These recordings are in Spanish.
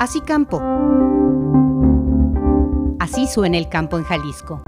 Así campo. Así suena el campo en Jalisco.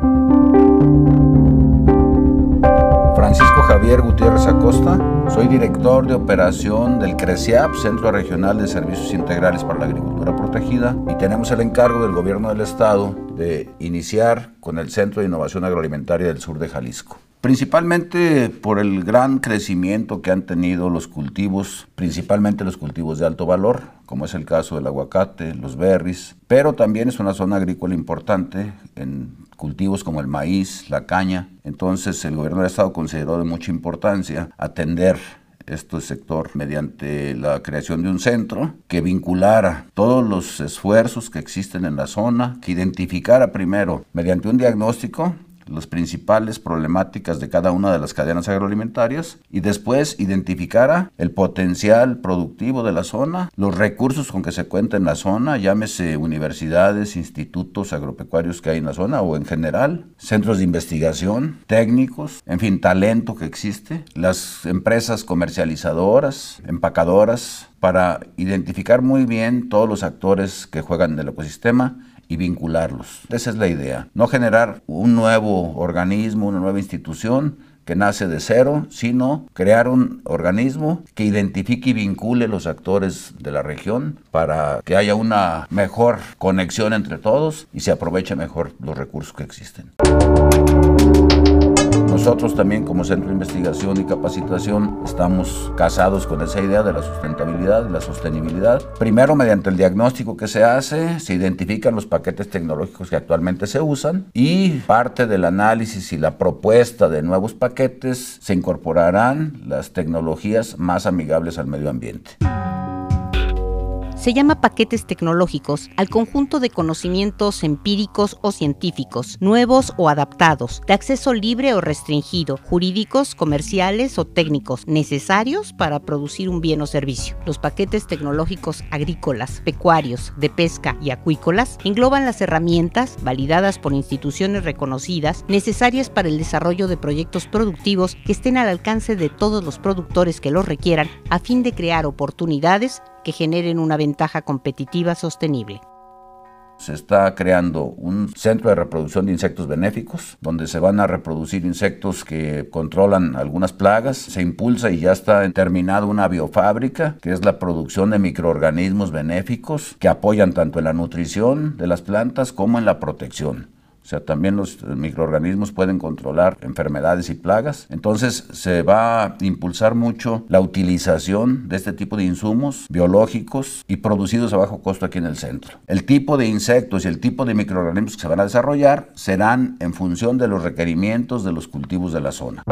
Francisco Javier Gutiérrez Acosta, soy director de operación del CRECIAP, Centro Regional de Servicios Integrales para la Agricultura Protegida, y tenemos el encargo del Gobierno del Estado de iniciar con el Centro de Innovación Agroalimentaria del Sur de Jalisco principalmente por el gran crecimiento que han tenido los cultivos, principalmente los cultivos de alto valor, como es el caso del aguacate, los berries, pero también es una zona agrícola importante en cultivos como el maíz, la caña. Entonces el gobierno del estado consideró de mucha importancia atender este sector mediante la creación de un centro que vinculara todos los esfuerzos que existen en la zona, que identificara primero mediante un diagnóstico las principales problemáticas de cada una de las cadenas agroalimentarias y después identificara el potencial productivo de la zona, los recursos con que se cuenta en la zona, llámese universidades, institutos agropecuarios que hay en la zona o en general, centros de investigación, técnicos, en fin, talento que existe, las empresas comercializadoras, empacadoras, para identificar muy bien todos los actores que juegan en el ecosistema y vincularlos. Esa es la idea. No generar un nuevo organismo, una nueva institución que nace de cero, sino crear un organismo que identifique y vincule los actores de la región para que haya una mejor conexión entre todos y se aproveche mejor los recursos que existen. Nosotros también como Centro de Investigación y Capacitación estamos casados con esa idea de la sustentabilidad y la sostenibilidad. Primero, mediante el diagnóstico que se hace, se identifican los paquetes tecnológicos que actualmente se usan y parte del análisis y la propuesta de nuevos paquetes se incorporarán las tecnologías más amigables al medio ambiente se llama paquetes tecnológicos al conjunto de conocimientos empíricos o científicos, nuevos o adaptados, de acceso libre o restringido, jurídicos, comerciales o técnicos, necesarios para producir un bien o servicio. Los paquetes tecnológicos agrícolas, pecuarios, de pesca y acuícolas engloban las herramientas, validadas por instituciones reconocidas, necesarias para el desarrollo de proyectos productivos que estén al alcance de todos los productores que los requieran a fin de crear oportunidades que generen una ventaja competitiva sostenible. Se está creando un centro de reproducción de insectos benéficos, donde se van a reproducir insectos que controlan algunas plagas. Se impulsa y ya está terminada una biofábrica, que es la producción de microorganismos benéficos que apoyan tanto en la nutrición de las plantas como en la protección. O sea, también los microorganismos pueden controlar enfermedades y plagas. Entonces se va a impulsar mucho la utilización de este tipo de insumos biológicos y producidos a bajo costo aquí en el centro. El tipo de insectos y el tipo de microorganismos que se van a desarrollar serán en función de los requerimientos de los cultivos de la zona.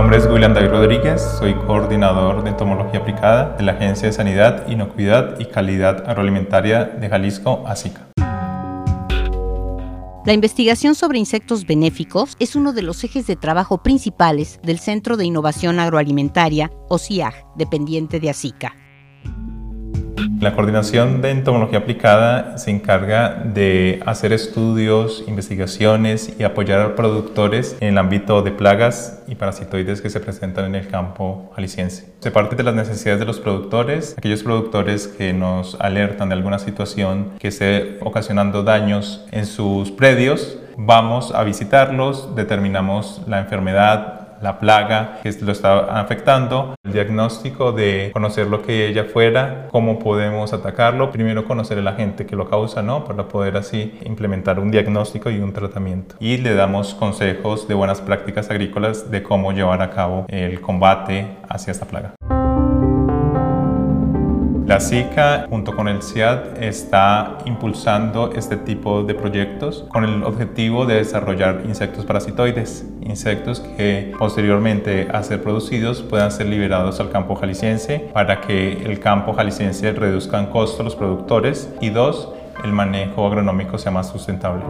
Nombre es William David Rodríguez, soy coordinador de entomología aplicada de la Agencia de Sanidad, Inocuidad y Calidad Agroalimentaria de Jalisco, ASICA. La investigación sobre insectos benéficos es uno de los ejes de trabajo principales del Centro de Innovación Agroalimentaria, o CIAG, dependiente de ASICA. La coordinación de entomología aplicada se encarga de hacer estudios, investigaciones y apoyar a productores en el ámbito de plagas y parasitoides que se presentan en el campo jalisciense. Se parte de las necesidades de los productores, aquellos productores que nos alertan de alguna situación que esté ocasionando daños en sus predios, vamos a visitarlos, determinamos la enfermedad, la plaga que lo está afectando, el diagnóstico de conocer lo que ella fuera, cómo podemos atacarlo, primero conocer el agente que lo causa, ¿no? Para poder así implementar un diagnóstico y un tratamiento. Y le damos consejos de buenas prácticas agrícolas de cómo llevar a cabo el combate hacia esta plaga. La SICA junto con el CIAD está impulsando este tipo de proyectos con el objetivo de desarrollar insectos parasitoides, insectos que posteriormente a ser producidos puedan ser liberados al campo jalisciense para que el campo jalisciense reduzca en costo a los productores y dos, el manejo agronómico sea más sustentable.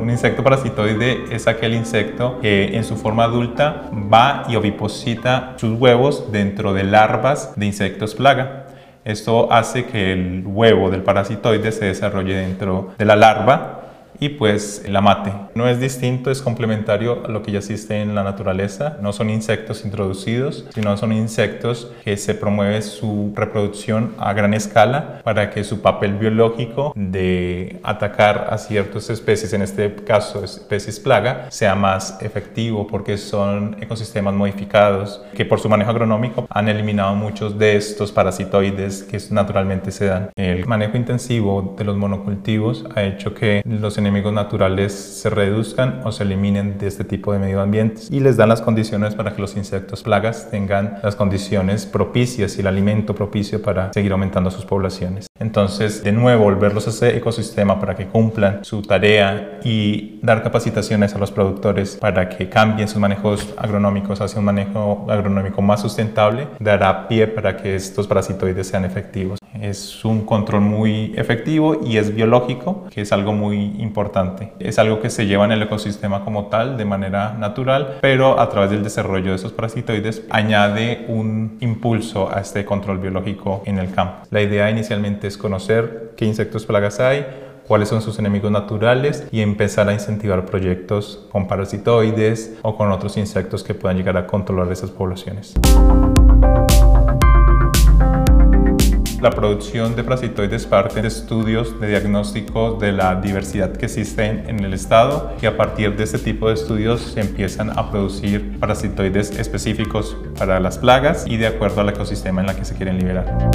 Un insecto parasitoide es aquel insecto que en su forma adulta va y oviposita sus huevos dentro de larvas de insectos plaga. Esto hace que el huevo del parasitoide se desarrolle dentro de la larva y pues la mate. No es distinto, es complementario a lo que ya existe en la naturaleza. No son insectos introducidos, sino son insectos que se promueve su reproducción a gran escala para que su papel biológico de atacar a ciertas especies, en este caso especies plaga, sea más efectivo porque son ecosistemas modificados que por su manejo agronómico han eliminado muchos de estos parasitoides que naturalmente se dan. El manejo intensivo de los monocultivos ha hecho que los enemigos naturales se reduzcan o se eliminen de este tipo de medio ambientes y les dan las condiciones para que los insectos plagas tengan las condiciones propicias y el alimento propicio para seguir aumentando sus poblaciones. Entonces, de nuevo, volverlos a ese ecosistema para que cumplan su tarea y dar capacitaciones a los productores para que cambien sus manejos agronómicos hacia un manejo agronómico más sustentable, dará pie para que estos parasitoides sean efectivos. Es un control muy efectivo y es biológico, que es algo muy importante. Es algo que se lleva en el ecosistema como tal, de manera natural, pero a través del desarrollo de esos parasitoides añade un impulso a este control biológico en el campo. La idea inicialmente es conocer qué insectos plagas hay, cuáles son sus enemigos naturales y empezar a incentivar proyectos con parasitoides o con otros insectos que puedan llegar a controlar esas poblaciones. La producción de parasitoides parte de estudios de diagnóstico de la diversidad que existe en, el estado y a partir de este tipo de estudios se empiezan a producir parasitoides específicos para las plagas y de acuerdo al ecosistema en la que se quieren liberar.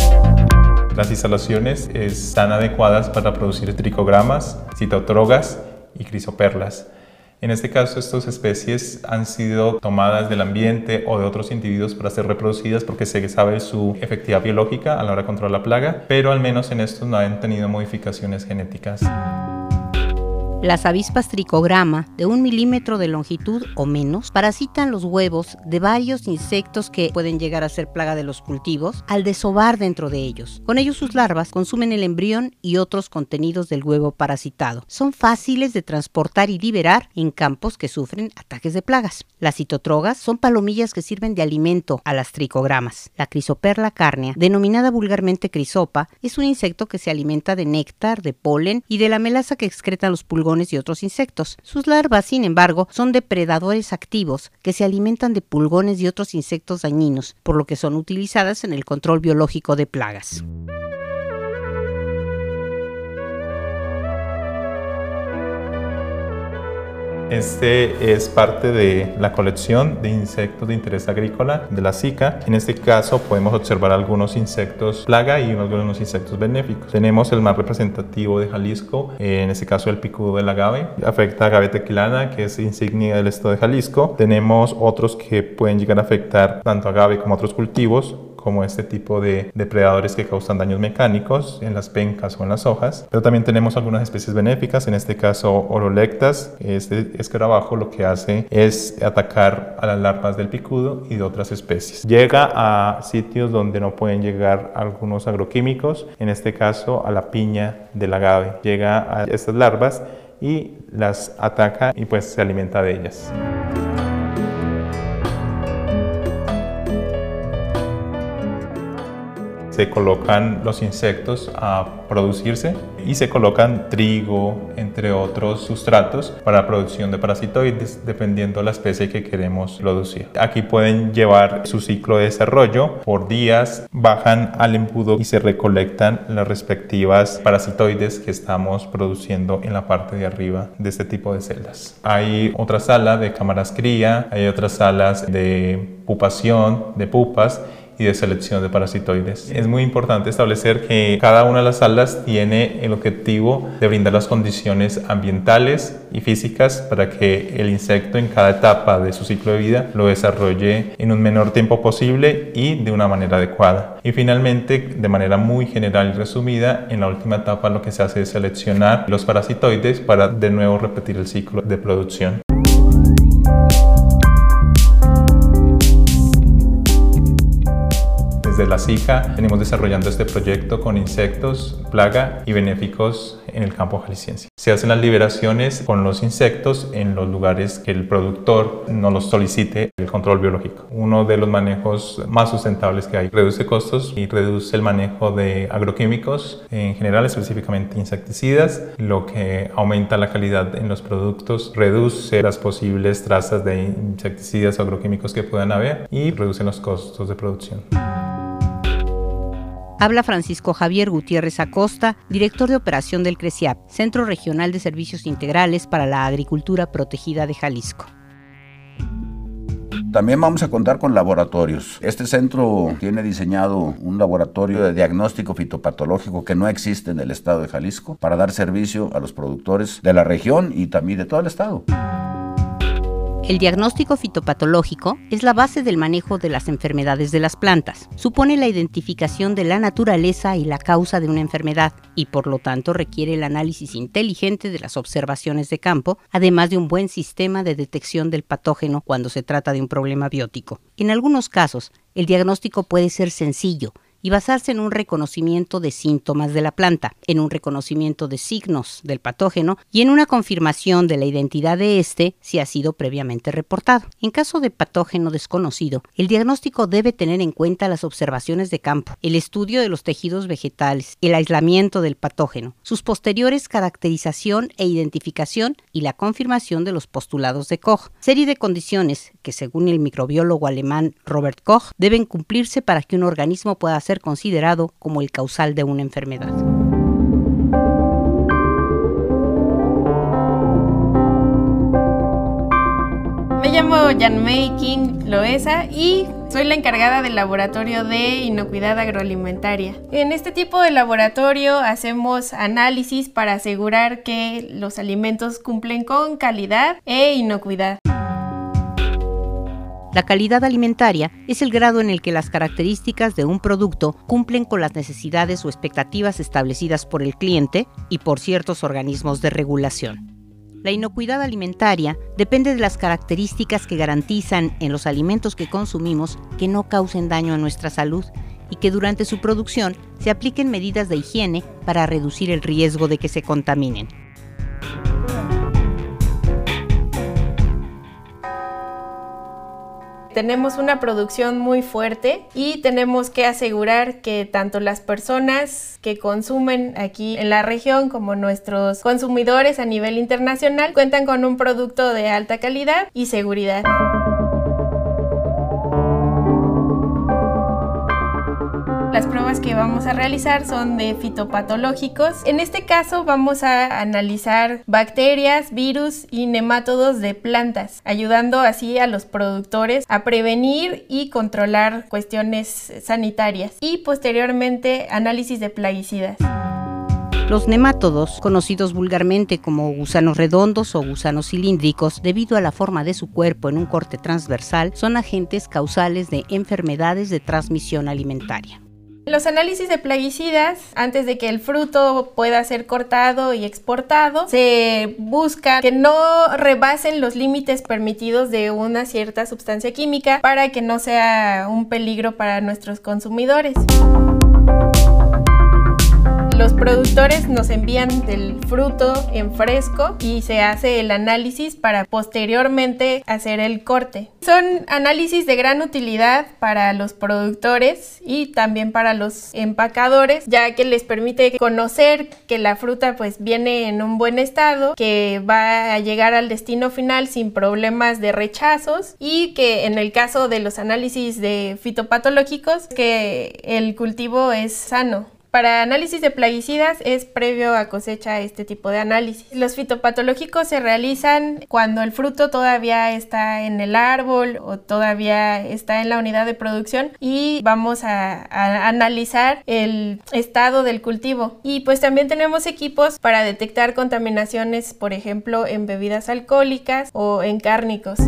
Las instalaciones están adecuadas para producir tricogramas, citotrogas y crisoperlas. En este caso, estas especies han sido tomadas del ambiente o de otros individuos para ser reproducidas porque se sabe su efectividad biológica a la hora de controlar la plaga, pero al menos en estos no han tenido modificaciones genéticas. Las avispas tricograma de un milímetro de longitud o menos parasitan los huevos de varios insectos que pueden llegar a ser plaga de los cultivos al desovar dentro de ellos. Con ellos sus larvas consumen el embrión y otros contenidos del huevo parasitado. Son fáciles de transportar y liberar en campos que sufren ataques de plagas. Las citotrogas son palomillas que sirven de alimento a las tricogramas. La crisoperla cárnea, denominada vulgarmente crisopa, es un insecto que se alimenta de néctar, de polen y de la melaza que excretan los pulgones y otros insectos. Sus larvas, sin embargo, son depredadores activos que se alimentan de pulgones y otros insectos dañinos, por lo que son utilizadas en el control biológico de plagas. Este es parte de la colección de insectos de interés agrícola de la SICA. En este caso podemos observar algunos insectos plaga y algunos insectos benéficos. Tenemos el más representativo de Jalisco, en este caso el picudo del agave. Afecta a agave tequilana, que es insignia del estado de Jalisco. Tenemos otros que pueden llegar a afectar tanto agave como otros cultivos como este tipo de depredadores que causan daños mecánicos en las pencas o en las hojas. Pero también tenemos algunas especies benéficas, en este caso Orolectas. Este escarabajo lo que hace es atacar a las larvas del picudo y de otras especies. Llega a sitios donde no pueden llegar algunos agroquímicos, en este caso a la piña del agave. Llega a estas larvas y las ataca y pues se alimenta de ellas. Se colocan los insectos a producirse y se colocan trigo, entre otros sustratos para producción de parasitoides, dependiendo la especie que queremos producir. Aquí pueden llevar su ciclo de desarrollo por días, bajan al embudo y se recolectan las respectivas parasitoides que estamos produciendo en la parte de arriba de este tipo de celdas. Hay otra sala de cámaras cría, hay otras salas de pupación, de pupas y de selección de parasitoides. Es muy importante establecer que cada una de las salas tiene el objetivo de brindar las condiciones ambientales y físicas para que el insecto en cada etapa de su ciclo de vida lo desarrolle en un menor tiempo posible y de una manera adecuada. Y finalmente, de manera muy general y resumida, en la última etapa lo que se hace es seleccionar los parasitoides para de nuevo repetir el ciclo de producción. Desde la SICA venimos desarrollando este proyecto con insectos, plaga y benéficos en el campo jalisciense. Se hacen las liberaciones con los insectos en los lugares que el productor no los solicite el control biológico. Uno de los manejos más sustentables que hay reduce costos y reduce el manejo de agroquímicos en general, específicamente insecticidas, lo que aumenta la calidad en los productos, reduce las posibles trazas de insecticidas o agroquímicos que puedan haber y reduce los costos de producción. Habla Francisco Javier Gutiérrez Acosta, director de operación del CRECIAP, Centro Regional de Servicios Integrales para la Agricultura Protegida de Jalisco. También vamos a contar con laboratorios. Este centro tiene diseñado un laboratorio de diagnóstico fitopatológico que no existe en el estado de Jalisco para dar servicio a los productores de la región y también de todo el estado. El diagnóstico fitopatológico es la base del manejo de las enfermedades de las plantas. Supone la identificación de la naturaleza y la causa de una enfermedad y por lo tanto requiere el análisis inteligente de las observaciones de campo, además de un buen sistema de detección del patógeno cuando se trata de un problema biótico. En algunos casos, el diagnóstico puede ser sencillo, y basarse en un reconocimiento de síntomas de la planta, en un reconocimiento de signos del patógeno y en una confirmación de la identidad de éste si ha sido previamente reportado. En caso de patógeno desconocido, el diagnóstico debe tener en cuenta las observaciones de campo, el estudio de los tejidos vegetales, el aislamiento del patógeno, sus posteriores caracterización e identificación y la confirmación de los postulados de Koch, serie de condiciones que según el microbiólogo alemán Robert Koch deben cumplirse para que un organismo pueda ser considerado como el causal de una enfermedad. Me llamo Janmei King Loesa y soy la encargada del laboratorio de inocuidad agroalimentaria. En este tipo de laboratorio hacemos análisis para asegurar que los alimentos cumplen con calidad e inocuidad. La calidad alimentaria es el grado en el que las características de un producto cumplen con las necesidades o expectativas establecidas por el cliente y por ciertos organismos de regulación. La inocuidad alimentaria depende de las características que garantizan en los alimentos que consumimos que no causen daño a nuestra salud y que durante su producción se apliquen medidas de higiene para reducir el riesgo de que se contaminen. Tenemos una producción muy fuerte y tenemos que asegurar que tanto las personas que consumen aquí en la región como nuestros consumidores a nivel internacional cuentan con un producto de alta calidad y seguridad. Que vamos a realizar son de fitopatológicos. En este caso vamos a analizar bacterias, virus y nemátodos de plantas, ayudando así a los productores a prevenir y controlar cuestiones sanitarias y posteriormente análisis de plaguicidas. Los nemátodos, conocidos vulgarmente como gusanos redondos o gusanos cilíndricos, debido a la forma de su cuerpo en un corte transversal, son agentes causales de enfermedades de transmisión alimentaria. Los análisis de plaguicidas, antes de que el fruto pueda ser cortado y exportado, se busca que no rebasen los límites permitidos de una cierta sustancia química para que no sea un peligro para nuestros consumidores los productores nos envían el fruto en fresco y se hace el análisis para posteriormente hacer el corte. Son análisis de gran utilidad para los productores y también para los empacadores, ya que les permite conocer que la fruta pues viene en un buen estado, que va a llegar al destino final sin problemas de rechazos y que en el caso de los análisis de fitopatológicos que el cultivo es sano. Para análisis de plaguicidas es previo a cosecha este tipo de análisis. Los fitopatológicos se realizan cuando el fruto todavía está en el árbol o todavía está en la unidad de producción y vamos a, analizar el estado del cultivo. Y pues también tenemos equipos para detectar contaminaciones, por ejemplo, en bebidas alcohólicas o en cárnicos.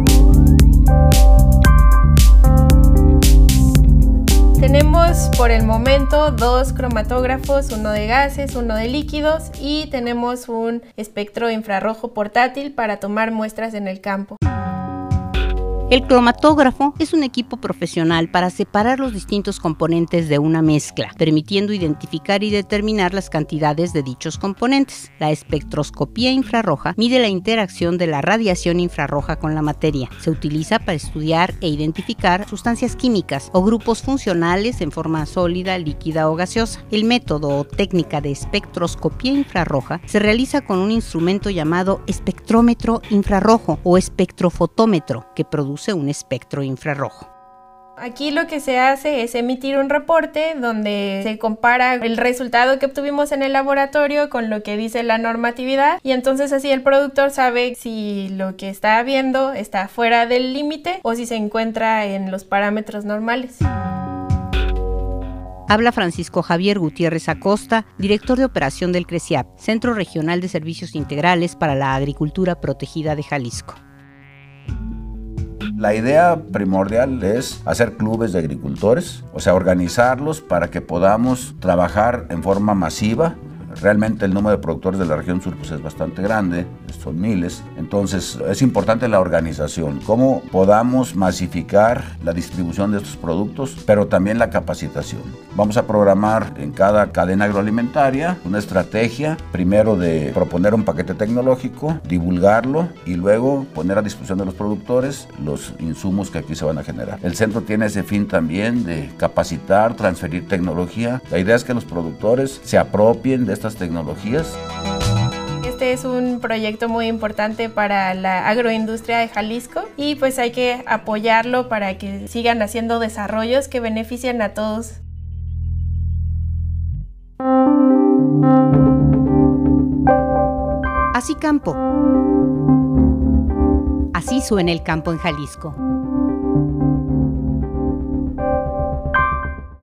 Tenemos por el momento dos cromatógrafos, uno de gases, uno de líquidos y tenemos un espectro infrarrojo portátil para tomar muestras en el campo. El cromatógrafo es un equipo profesional para separar los distintos componentes de una mezcla, permitiendo identificar y determinar las cantidades de dichos componentes. La espectroscopía infrarroja mide la interacción de la radiación infrarroja con la materia. Se utiliza para estudiar e identificar sustancias químicas o grupos funcionales en forma sólida, líquida o gaseosa. El método o técnica de espectroscopía infrarroja se realiza con un instrumento llamado espectrómetro infrarrojo o espectrofotómetro que produce un espectro infrarrojo. Aquí lo que se hace es emitir un reporte donde se compara el resultado que obtuvimos en el laboratorio con lo que dice la normatividad y entonces así el productor sabe si lo que está viendo está fuera del límite o si se encuentra en los parámetros normales. Habla Francisco Javier Gutiérrez Acosta, director de operación del CRECIAP, Centro Regional de Servicios Integrales para la Agricultura Protegida de Jalisco. La idea primordial es hacer clubes de agricultores, o sea, organizarlos para que podamos trabajar en forma masiva Realmente el número de productores de la región sur pues, es bastante grande, son miles. Entonces es importante la organización, cómo podamos masificar la distribución de estos productos, pero también la capacitación. Vamos a programar en cada cadena agroalimentaria una estrategia, primero de proponer un paquete tecnológico, divulgarlo y luego poner a disposición de los productores los insumos que aquí se van a generar. El centro tiene ese fin también de capacitar, transferir tecnología. La idea es que los productores se apropien de estas tecnologías. Este es un proyecto muy importante para la agroindustria de Jalisco y pues hay que apoyarlo para que sigan haciendo desarrollos que beneficien a todos. Así campo. Así suena el campo en Jalisco.